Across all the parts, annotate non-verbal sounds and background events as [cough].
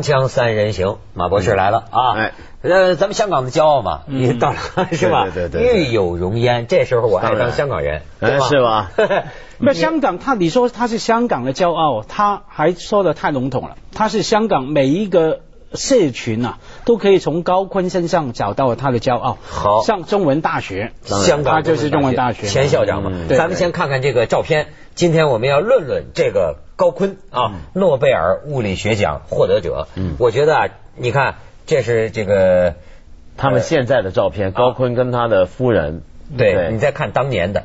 锵锵三人行，马博士来了啊！哎，呃，咱们香港的骄傲嘛，你到了 [laughs] 是吧？对对对，玉有容焉。这时候我还当香港人，哎，是吧？[laughs] 那香港，他你说他是香港的骄傲，他还说的太笼统了。他是香港每一个社群啊，都可以从高坤身上找到他的骄傲。好，上中文大学，香港他就是中文大学前校长嘛。咱们先看看这个照片。今天我们要论论这个高锟啊，诺贝尔物理学奖获得者。嗯，我觉得啊，你看这是这个他们现在的照片，高锟跟他的夫人。对，你再看当年的。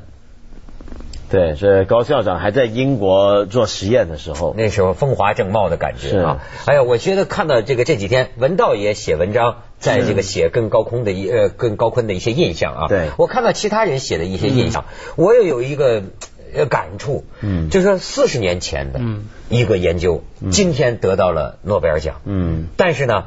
对，是高校长还在英国做实验的时候，那时候风华正茂的感觉啊。哎呀，我觉得看到这个这几天，文道也写文章，在这个写跟高空的一呃跟高锟的一些印象啊。对，我看到其他人写的一些印象，我也有一个。呃，感触，嗯，就是说四十年前的一个研究，今天得到了诺贝尔奖，嗯，但是呢，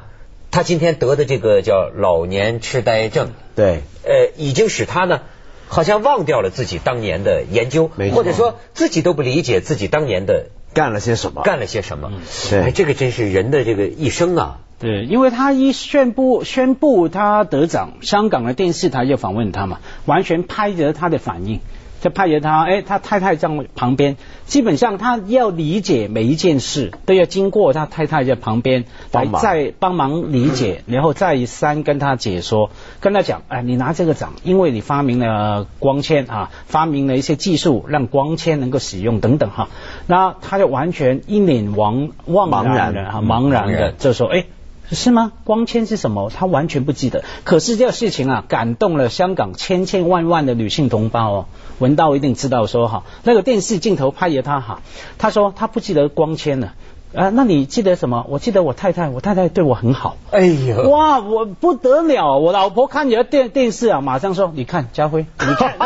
他今天得的这个叫老年痴呆症，对，呃，已经使他呢，好像忘掉了自己当年的研究，或者说自己都不理解自己当年的干了些什么，干了些什么，对，这个真是人的这个一生啊，对，因为他一宣布宣布他得奖，香港的电视台就访问他嘛，完全拍着他的反应。就派人他，哎，他太太在旁边，基本上他要理解每一件事，都要经过他太太在旁边来再帮忙理解，然后再三跟他解说，跟他讲，哎，你拿这个奖，因为你发明了光纤啊，发明了一些技术，让光纤能够使用等等哈，那他就完全一脸茫茫然的哈，茫然的就说，哎。是吗？光纤是什么？他完全不记得。可是这个事情啊，感动了香港千千万万的女性同胞哦。文道一定知道说哈，那个电视镜头拍着他哈，他说他不记得光纤了。啊，那你记得什么？我记得我太太，我太太对我很好。哎呦，哇，我不得了！我老婆看你的电电视啊，马上说：“你看，家辉，你看，[laughs]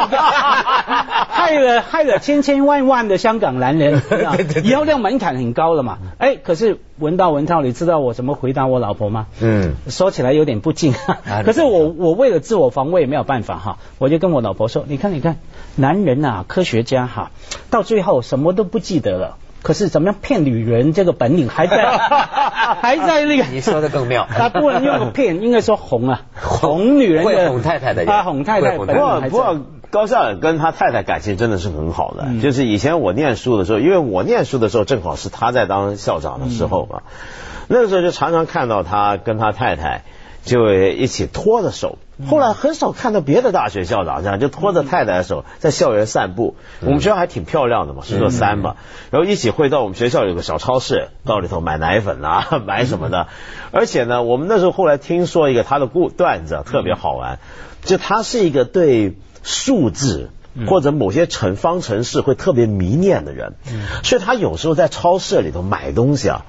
害了害了千千万万的香港男人，[laughs] 以后这门槛很高了嘛。”哎，可是文道文涛，你知道我怎么回答我老婆吗？嗯，说起来有点不敬，可是我我为了自我防卫没有办法哈，我就跟我老婆说：“你看，你看，男人呐，科学家哈，到最后什么都不记得了。”可是怎么样骗女人这个本领还在，[laughs] 还在那个。你说的更妙。[laughs] 他不能用骗，应该说哄啊，[laughs] 哄女人。会哄太太的。他哄太太。不过不过高校长跟他太太感情真的是很好的。就是以前我念书的时候，因为我念书的时候正好是他在当校长的时候嘛，那个时候就常常看到他跟他太太就一起拖着手。后来很少看到别的大学校长这样，就拖着太太的手在校园散步。我们学校还挺漂亮的嘛，是座山嘛，然后一起会到我们学校有个小超市，到里头买奶粉啊，[laughs] 买什么的。而且呢，我们那时候后来听说一个他的故段子特别好玩，就他是一个对数字或者某些乘方程式会特别迷恋的人，所以他有时候在超市里头买东西啊，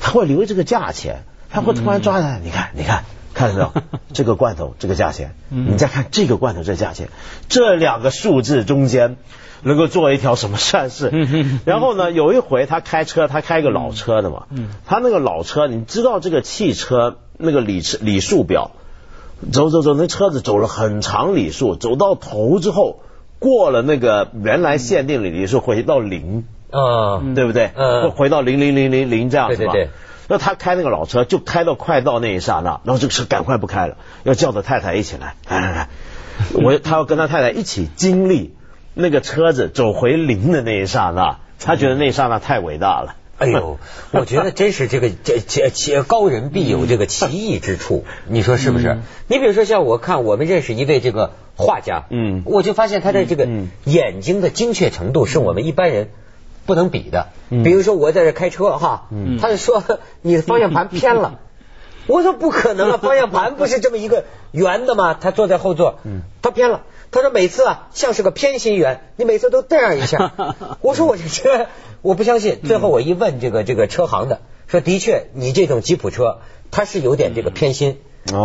他会留这个价钱，他会突然抓来，你看，你看。看到没有？这个罐头这个价钱，你再看这个罐头这价钱，这两个数字中间能够做一条什么善事？然后呢，有一回他开车，他开个老车的嘛，他那个老车，你知道这个汽车那个里程里数表，走走走，那车子走了很长里数，走到头之后过了那个原来限定里里数回到零，啊，对不对？嗯，回到零零零零零这样子吧。那他开那个老车，就开到快到那一刹那，然后这个车赶快不开了，要叫他太太一起来，来来来，我他要跟他太太一起经历那个车子走回零的那一刹那，他觉得那一刹那太伟大了。哎呦，[laughs] 我觉得真是这个这这高人必有这个奇异之处，你说是不是？你比如说像我看我们认识一位这个画家，嗯，我就发现他的这个眼睛的精确程度是我们一般人。不能比的，比如说我在这开车哈，他就说 [laughs] 你的方向盘偏了，我说不可能啊，[laughs] 方向盘不是这么一个圆的吗？他坐在后座，他偏了，他说每次啊像是个偏心圆，你每次都这样一下，[laughs] 我说我这车我不相信，最后我一问这个这个车行的，说的确你这种吉普车它是有点这个偏心，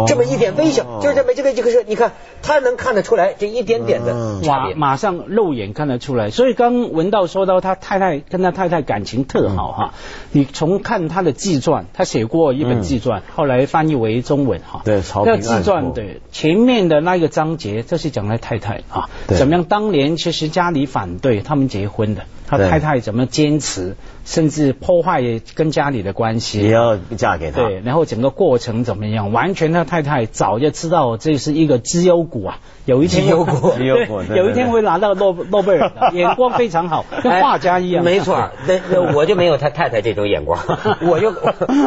这么一点微小，就是这么这个这个是，你看他能看得出来这一点点的差别，马上肉眼看得出来。所以刚文道说到他太太跟他太太感情特好哈，你从看他的自传，他写过一本自传，后来翻译为中文哈。对，那自传对前面的那个章节，这是讲他太太啊，怎么样？当年其实家里反对他们结婚的。他太太怎么坚持，甚至破坏跟家里的关系，也要嫁给他。对，然后整个过程怎么样？完全他太太早就知道这是一个绩优股啊，有一天 [laughs] 绩优股，[laughs] 有一天会拿到诺诺贝尔的，[laughs] 眼光非常好，跟画家一样。没错，那那我就没有他太太这种眼光，我就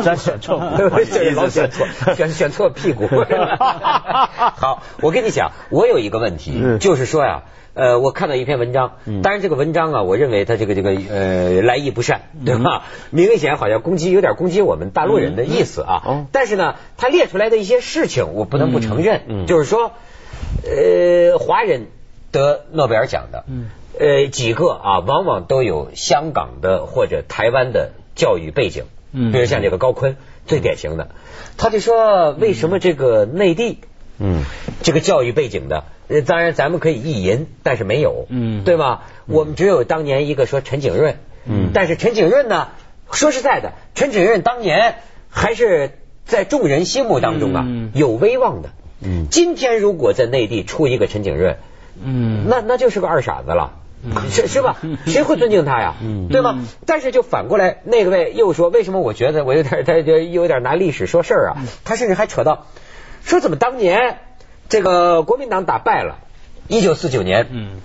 咱选错，老选错，选选错屁股。好，我跟你讲，我有一个问题，就是说呀。呃，我看到一篇文章，当然这个文章啊，我认为他这个这个呃来意不善，对吧？明显好像攻击有点攻击我们大陆人的意思啊。但是呢，他列出来的一些事情，我不能不承认，就是说，呃，华人得诺贝尔奖的，呃，几个啊，往往都有香港的或者台湾的教育背景，比如像这个高锟，最典型的，他就说为什么这个内地，嗯，这个教育背景的。呃，当然咱们可以意淫，但是没有，嗯，对吧？我们只有当年一个说陈景润，嗯，但是陈景润呢，说实在的，陈景润当年还是在众人心目当中啊有威望的，嗯，今天如果在内地出一个陈景润，嗯，那那就是个二傻子了，[laughs] 是是吧？[laughs] 谁会尊敬他呀？对吧？但是就反过来，那个位又说，为什么我觉得我有点他就 [laughs] 有点拿历史说事儿啊？他甚至还扯到说怎么当年。这个国民党打败了，一九四九年，嗯，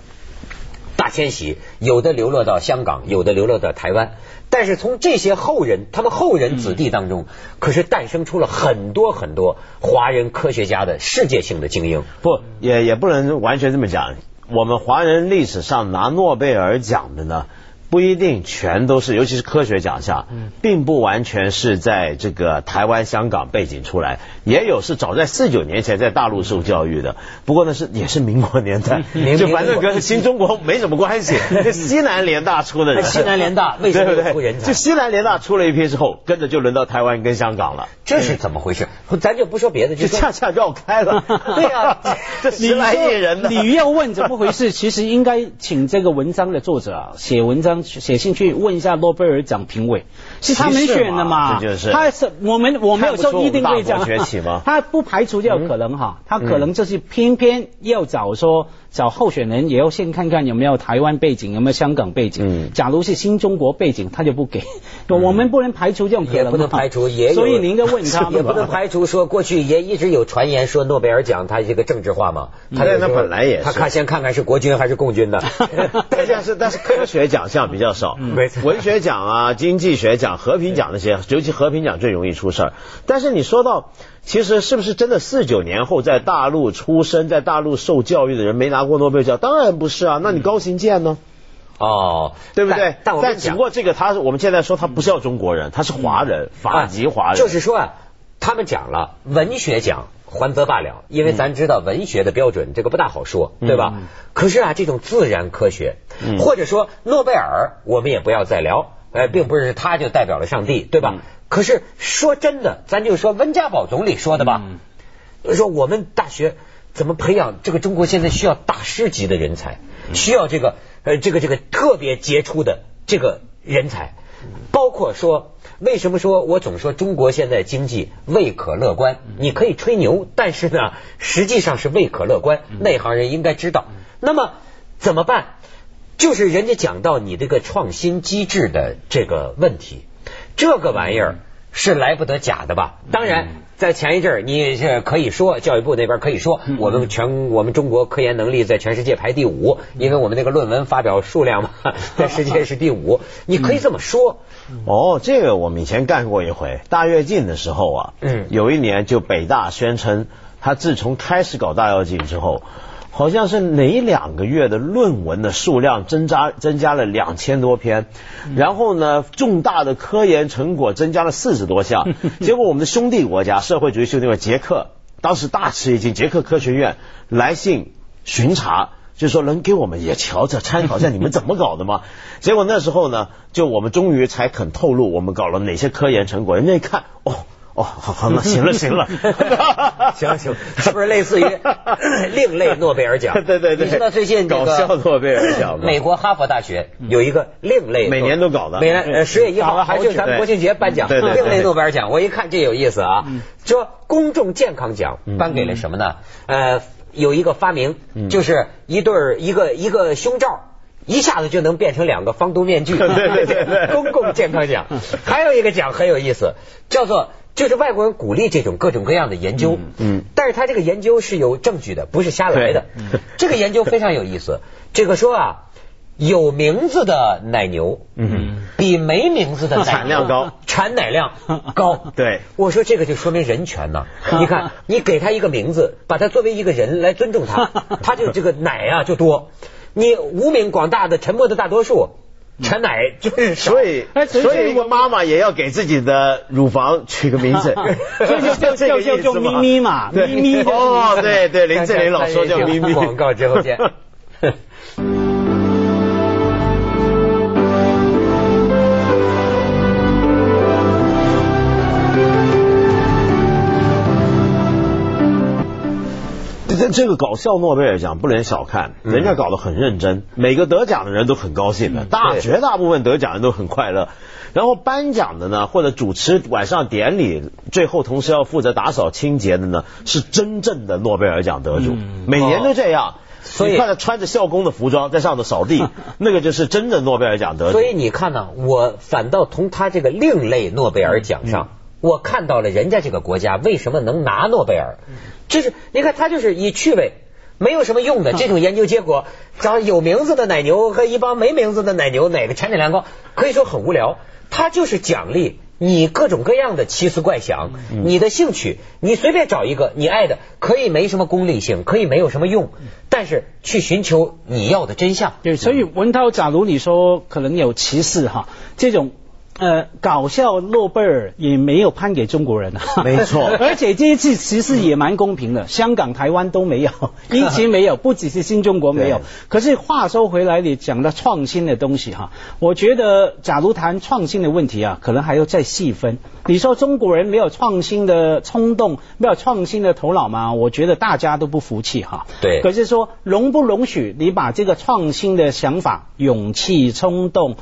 大迁徙，有的流落到香港，有的流落到台湾，但是从这些后人，他们后人子弟当中，可是诞生出了很多很多华人科学家的世界性的精英。不，也也不能完全这么讲，我们华人历史上拿诺贝尔奖的呢。不一定全都是，尤其是科学奖项，并不完全是在这个台湾、香港背景出来，也有是早在四九年前在大陆受教育的。不过呢，是也是 [laughs] 民国年代，就反正跟新中国没什么关系。[laughs] 西南联大出的人，西南联大 [laughs] 为什么出人才？就西南联大出了一批之后，跟着就轮到台湾跟香港了。这是怎么回事？咱就不说别的，就恰恰绕开了。对呀，这十来亿人呢。你要问怎么回事，其实应该请这个文章的作者啊写文章。写信去问一下诺贝尔奖评委，是他们选的嘛？这就是他是我们我没有说一定会这样，崛起吗？[laughs] 他不排除这有可能哈，他可能就是偏偏要找说。找候选人也要先看看有没有台湾背景，有没有香港背景。嗯，假如是新中国背景，他就不给。我们不能排除这种可能。也不能排除，也有。所以您应该问他。[laughs] 也不能排除说过去也一直有传言说诺贝尔奖它这个政治化嘛。他那本来也是。他看先看看是国军还是共军的。[laughs] 但是但是科学奖项比较少，没错。文学奖啊、经济学奖、和平奖那些，尤其和平奖最容易出事儿。但是你说到。其实是不是真的四九年后在大陆出生、在大陆受教育的人没拿过诺贝尔奖？当然不是啊，那你高行健呢？哦，对不对？但但只不过这个他，我们现在说他不是叫中国人，他是华人，法籍华人。就是说啊，他们讲了文学奖还则罢了，因为咱知道文学的标准这个不大好说，对吧？可是啊，这种自然科学，或者说诺贝尔，我们也不要再聊，呃，并不是他就代表了上帝，对吧？可是说真的，咱就说温家宝总理说的吧，说我们大学怎么培养这个中国现在需要大师级的人才，需要这个呃这个这个特别杰出的这个人才，包括说为什么说我总说中国现在经济未可乐观，你可以吹牛，但是呢实际上是未可乐观，内行人应该知道。那么怎么办？就是人家讲到你这个创新机制的这个问题。这个玩意儿是来不得假的吧？当然，在前一阵儿，你这可以说教育部那边可以说，我们全我们中国科研能力在全世界排第五，因为我们那个论文发表数量嘛，[laughs] 在世界是第五。你可以这么说。哦，这个我们以前干过一回，大跃进的时候啊，嗯，有一年就北大宣称，他自从开始搞大跃进之后。好像是哪两个月的论文的数量增加增加了两千多篇，然后呢，重大的科研成果增加了四十多项。[laughs] 结果我们的兄弟国家社会主义兄弟国捷克当时大吃一惊，捷克科学院来信巡查，就说能给我们也瞧着参考一下你们怎么搞的吗？[laughs] 结果那时候呢，就我们终于才肯透露我们搞了哪些科研成果。人家一看，哦。哦，好，好，那行了，[laughs] 行了，[laughs] 行行，是不是类似于 [laughs] 另类诺贝尔奖？对对对，你知道最近搞笑诺贝尔奖，美国哈佛大学有一个另类，每年都搞的，每年呃十月一号还是咱们国庆节颁奖，另类诺贝尔奖。我一看这有意思啊，说公众健康奖颁给了什么呢？呃，有一个发明，就是一对儿一个一个胸罩。一下子就能变成两个防毒面具，对对对，公共健康奖。还有一个奖很有意思，叫做就是外国人鼓励这种各种各样的研究，嗯，但是他这个研究是有证据的，不是瞎来的。[laughs] 这个研究非常有意思，这个说啊，有名字的奶牛，嗯，比没名字的产量高，产奶量高。[laughs] 对，我说这个就说明人权呐。[laughs] 你看，你给他一个名字，把他作为一个人来尊重他，他就这个奶啊就多。你无名广大的沉默的大多数，产奶就是所以所以一个妈妈也要给自己的乳房取个名字，[laughs] 就 [laughs] 就就就咪咪嘛，咪咪哦，对对，林志玲老说叫咪咪。广告之后见。这这个搞笑诺贝尔奖不能小看，人家搞得很认真，每个得奖的人都很高兴的，大绝大部分得奖人都很快乐。然后颁奖的呢，或者主持晚上典礼，最后同时要负责打扫清洁的呢，是真正的诺贝尔奖得主，每年都这样。所以看他穿着校工的服装在上头扫地，[laughs] 那个就是真的诺贝尔奖得主。所以你看呢，我反倒从他这个另类诺贝尔奖上，我看到了人家这个国家为什么能拿诺贝尔。就是你看，他就是以趣味，没有什么用的这种研究结果，找有名字的奶牛和一帮没名字的奶牛哪个产奶量高，可以说很无聊。他就是奖励你各种各样的奇思怪想，你的兴趣，你随便找一个你爱的，可以没什么功利性，可以没有什么用，但是去寻求你要的真相。对，所以文涛，假如你说可能有歧视哈，这种。呃，搞笑诺贝尔也没有判给中国人啊，没错。[laughs] 而且这一次其实也蛮公平的，香港、台湾都没有，[laughs] 一直没有，不只是新中国没有。可是话说回来，你讲到创新的东西哈，我觉得假如谈创新的问题啊，可能还要再细分。你说中国人没有创新的冲动，没有创新的头脑吗？我觉得大家都不服气哈。对。可是说容不容许你把这个创新的想法、勇气、冲动？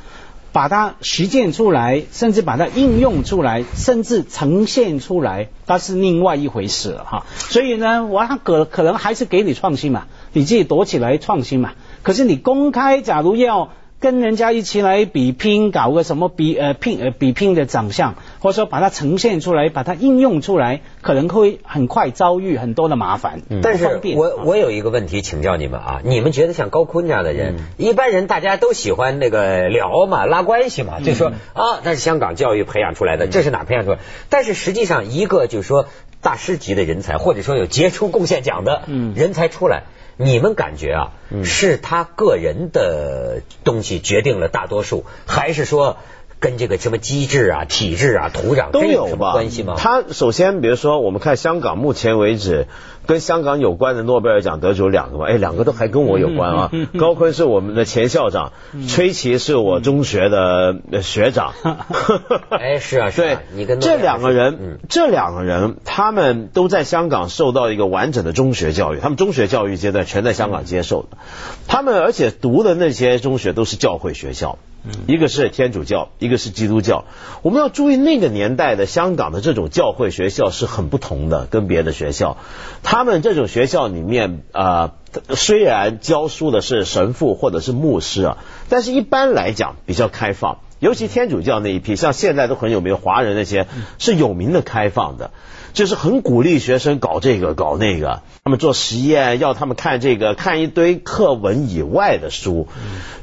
把它实践出来，甚至把它应用出来，甚至呈现出来，它是另外一回事哈。所以呢，我可可能还是给你创新嘛，你自己躲起来创新嘛。可是你公开，假如要。跟人家一起来比拼，搞个什么比呃拼呃比拼的长相，或者说把它呈现出来，把它应用出来，可能会很快遭遇很多的麻烦。但是我我有一个问题请教你们啊，你们觉得像高坤这样的人，一般人大家都喜欢那个聊嘛，拉关系嘛，就说啊，那是香港教育培养出来的，这是哪培养出来？但是实际上，一个就是说大师级的人才，或者说有杰出贡献奖的人才出来。你们感觉啊，是他个人的东西决定了大多数，还是说跟这个什么机制啊、体制啊、土壤都有什么关系吗？他首先，比如说我们看香港，目前为止。跟香港有关的诺贝尔奖得主两个嘛，哎，两个都还跟我有关啊。高锟是我们的前校长，崔琦是我中学的学长。[laughs] 哎，是啊，对，你跟这两个人，这两个人，他们都在香港受到一个完整的中学教育，他们中学教育阶段全在香港接受的。他们而且读的那些中学都是教会学校。一个是天主教，一个是基督教。我们要注意那个年代的香港的这种教会学校是很不同的，跟别的学校。他们这种学校里面啊，虽然教书的是神父或者是牧师啊，但是一般来讲比较开放。尤其天主教那一批，像现在都很有名华人那些，是有名的开放的。就是很鼓励学生搞这个搞那个，他们做实验，要他们看这个看一堆课文以外的书，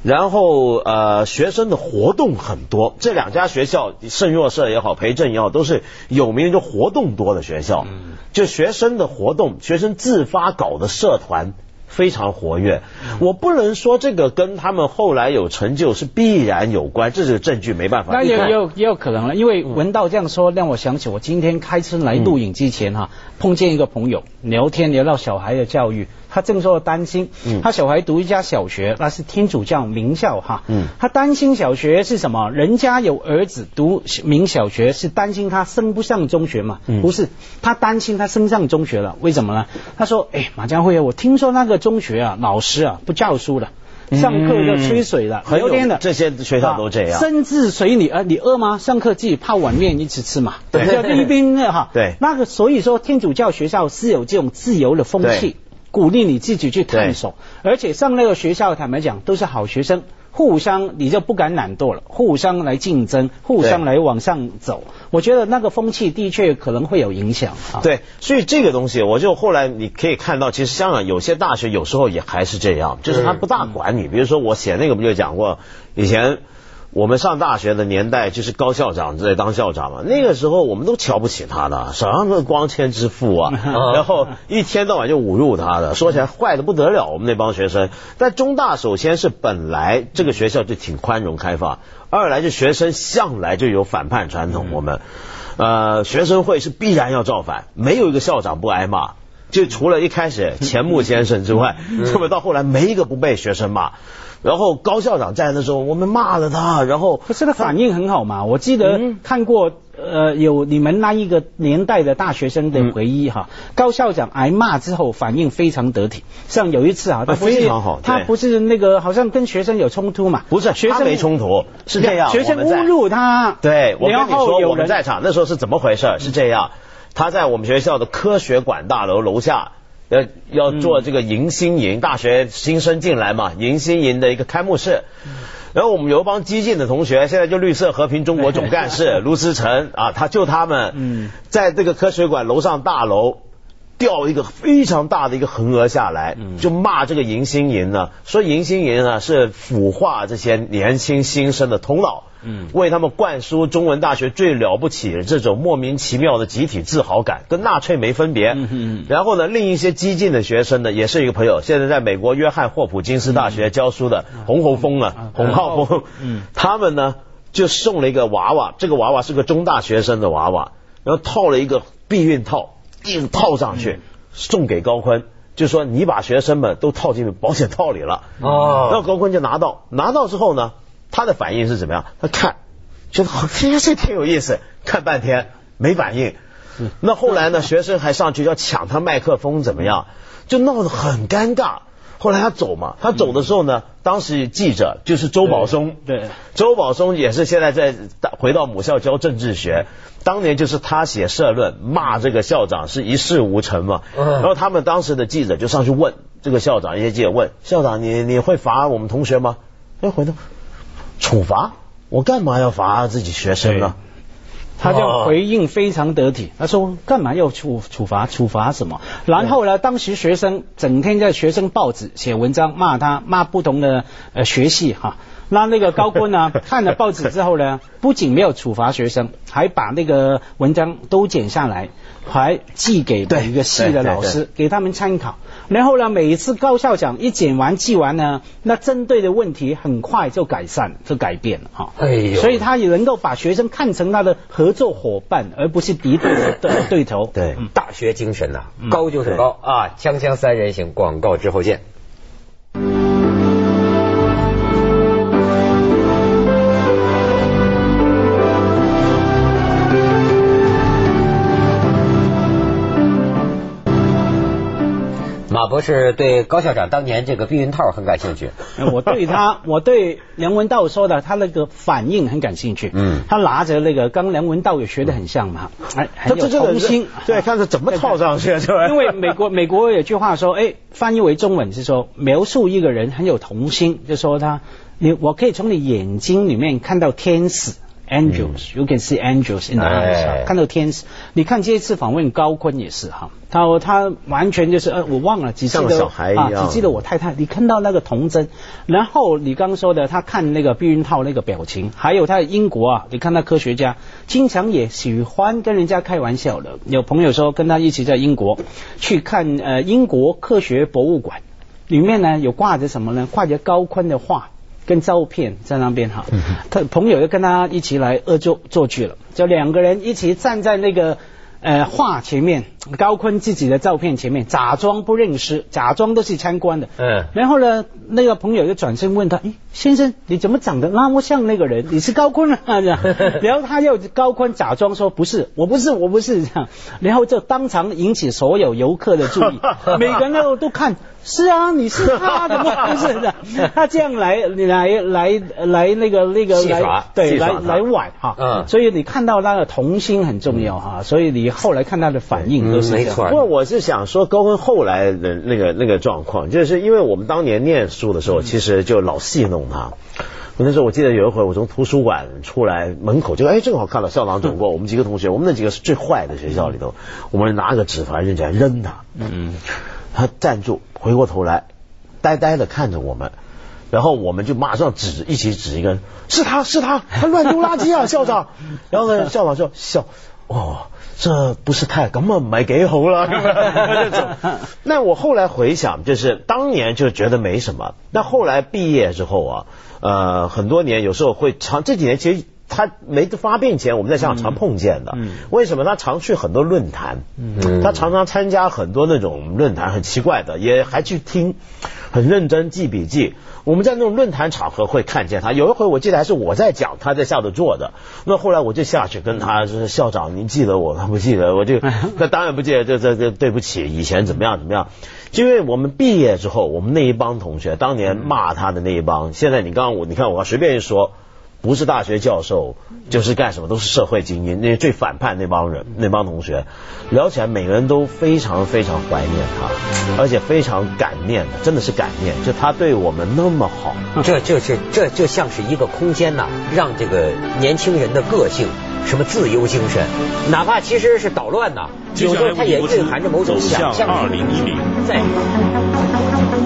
然后呃学生的活动很多，这两家学校圣若瑟也好，培正也好，都是有名就活动多的学校，就学生的活动，学生自发搞的社团。非常活跃，我不能说这个跟他们后来有成就是必然有关，这是证据没办法。那也有也有可能了，因为文道这样说，让我想起我今天开车来录影之前哈，碰见一个朋友聊天聊到小孩的教育，他正说担心，他小孩读一家小学，那是天主教名校哈，嗯他担心小学是什么？人家有儿子读名小学，是担心他升不上中学嘛？不是，他担心他升上中学了，为什么呢？他说，哎，马家辉啊，我听说那个中学啊，老师啊不教书了。上课要吹水了，很有的这些学校都这样。甚至随你呃，你饿吗？上课自己泡碗面一起吃嘛。对，一边那哈。对。那个所以说天主教学校是有这种自由的风气，鼓励你自己去探索，而且上那个学校坦白讲都是好学生。互相你就不敢懒惰了，互相来竞争，互相来往上走。我觉得那个风气的确可能会有影响。对，所以这个东西，我就后来你可以看到，其实香港有些大学有时候也还是这样，就是他不大管你。比如说我写那个不就讲过以前。我们上大学的年代就是高校长在当校长嘛，那个时候我们都瞧不起他的，手上是光纤之父啊，[laughs] 然后一天到晚就侮辱他的，说起来坏的不得了。我们那帮学生，但中大首先是本来这个学校就挺宽容开放，二来就学生向来就有反叛传统，我们。呃学生会是必然要造反，没有一个校长不挨骂，就除了一开始钱穆先生之外，[laughs] 特别到后来没一个不被学生骂。然后高校长在的时候，我们骂了他，然后可是他反应很好嘛。我记得看过呃有你们那一个年代的大学生的回忆哈，高校长挨骂之后反应非常得体。像有一次啊，他非常好，他不是那个好像跟学生有冲突嘛？不是，学生没冲突，是这样，学生侮辱他。对，我跟你说我们在场那时候是怎么回事？是这样，他在我们学校的科学馆大楼楼下。要要做这个迎新营，大学新生进来嘛，迎新营的一个开幕式。然后我们有一帮激进的同学，现在就绿色和平中国总干事 [laughs] 卢思成啊，他就他们在这个科学馆楼上大楼吊一个非常大的一个横额下来，就骂这个迎新营呢，说迎新营啊是腐化这些年轻新生的头脑。嗯，为他们灌输中文大学最了不起的这种莫名其妙的集体自豪感，跟纳粹没分别。嗯嗯。然后呢，另一些激进的学生呢，也是一个朋友，现在在美国约翰霍普金斯大学教书的洪洪峰啊，洪浩峰。嗯。他们呢，就送了一个娃娃，这个娃娃是个中大学生的娃娃，然后套了一个避孕套，硬套上去，送给高坤，就说你把学生们都套进保险套里了。哦。然后高坤就拿到，拿到之后呢？他的反应是怎么样？他看，觉得好，这这挺有意思，看半天没反应。那后来呢？学生还上去要抢他麦克风，怎么样？就闹得很尴尬。后来他走嘛，他走的时候呢，当时记者就是周宝松，对，周宝松也是现在在回到母校教政治学。当年就是他写社论骂这个校长是一事无成嘛。然后他们当时的记者就上去问这个校长，一些记者问校长：“你你会罚我们同学吗？”哎，回头。处罚我干嘛要罚自己学生呢？他就回应非常得体，他说干嘛要处处罚？处罚什么？然后呢，当时学生整天在学生报纸写文章骂他，骂不同的呃学系哈。那那个高官呢，[laughs] 看了报纸之后呢，不仅没有处罚学生，还把那个文章都剪下来，还寄给每一个系的老师，给他们参考。然后呢，每一次高校长一讲完记完呢，那针对的问题很快就改善，就改变了哈。哎呦，所以他也能够把学生看成他的合作伙伴，而不是敌对的对头。对，大学精神呐，高就是高啊！锵锵三人行，广告之后见。博士对高校长当年这个避孕套很感兴趣。我对他，[laughs] 我对梁文道说的他那个反应很感兴趣。嗯，他拿着那个，刚梁文道也学的很像嘛，哎，很有童心。对，看是怎么套上去，是吧？因为美国美国有句话说，哎，翻译为中文是说描述一个人很有童心，就说他，你我可以从你眼睛里面看到天使。Angels, you can see angels in the eyes. 看到天使，你看这一次访问高坤也是哈，他他完全就是呃，我忘了，只记得啊，只记得我太太，你看到那个童真，然后你刚说的，他看那个避孕套那个表情，还有他的英国啊，你看他科学家经常也喜欢跟人家开玩笑的，有朋友说跟他一起在英国去看呃英国科学博物馆，里面呢有挂着什么呢？挂着高坤的画。跟照片在那边哈，他朋友又跟他一起来恶作作剧了，就两个人一起站在那个呃画前面，高坤自己的照片前面，假装不认识，假装都是参观的。嗯。然后呢，那个朋友就转身问他：“哎，先生，你怎么长得那么像那个人？你是高坤啊？” [laughs] 这样。[laughs] 然后他又高坤假装说：“不是，我不是，我不是。”这样。[laughs] 然后就当场引起所有游客的注意，每个人都都看。是啊，你是他，的吗不是的？他这样来来来来那个那个来对来来玩哈，嗯，所以你看到那个童心很重要哈，所以你后来看他的反应都是没错。不过我是想说，高温后来的那个那个状况，就是因为我们当年念书的时候，其实就老戏弄他。我那时候我记得有一回，我从图书馆出来，门口就哎正好看到校长走过，我们几个同学，我们那几个是最坏的学校里头，我们拿个纸团扔起来扔他，嗯。他站住，回过头来，呆呆的看着我们，然后我们就马上指，一起指一个，是他是他，他乱丢垃圾啊，校长。[laughs] 然后呢，校长说笑，哦，这不是太根本没给好啦，[laughs] [laughs] 那我后来回想，就是当年就觉得没什么，那后来毕业之后啊，呃，很多年有时候会长这几年其实。他没发病前，我们在香港常碰见的。为什么他常去很多论坛？他常常参加很多那种论坛，很奇怪的，也还去听，很认真记笔记。我们在那种论坛场合会看见他。有一回我记得还是我在讲，他在下头坐的。那后来我就下去跟他说：“校长，您记得我？他不记得，我就 [laughs] 那当然不记得。这这这对不起，以前怎么样怎么样？就因为我们毕业之后，我们那一帮同学当年骂他的那一帮，现在你刚刚我你看我随便一说。”不是大学教授，就是干什么都是社会精英，那最反叛那帮人，那帮同学聊起来，每个人都非常非常怀念他，而且非常感念的，真的是感念，就他对我们那么好，这就是这就像是一个空间呐，让这个年轻人的个性，什么自由精神，哪怕其实是捣乱呐，有时候他也蕴含着某种想象。二零一零。在。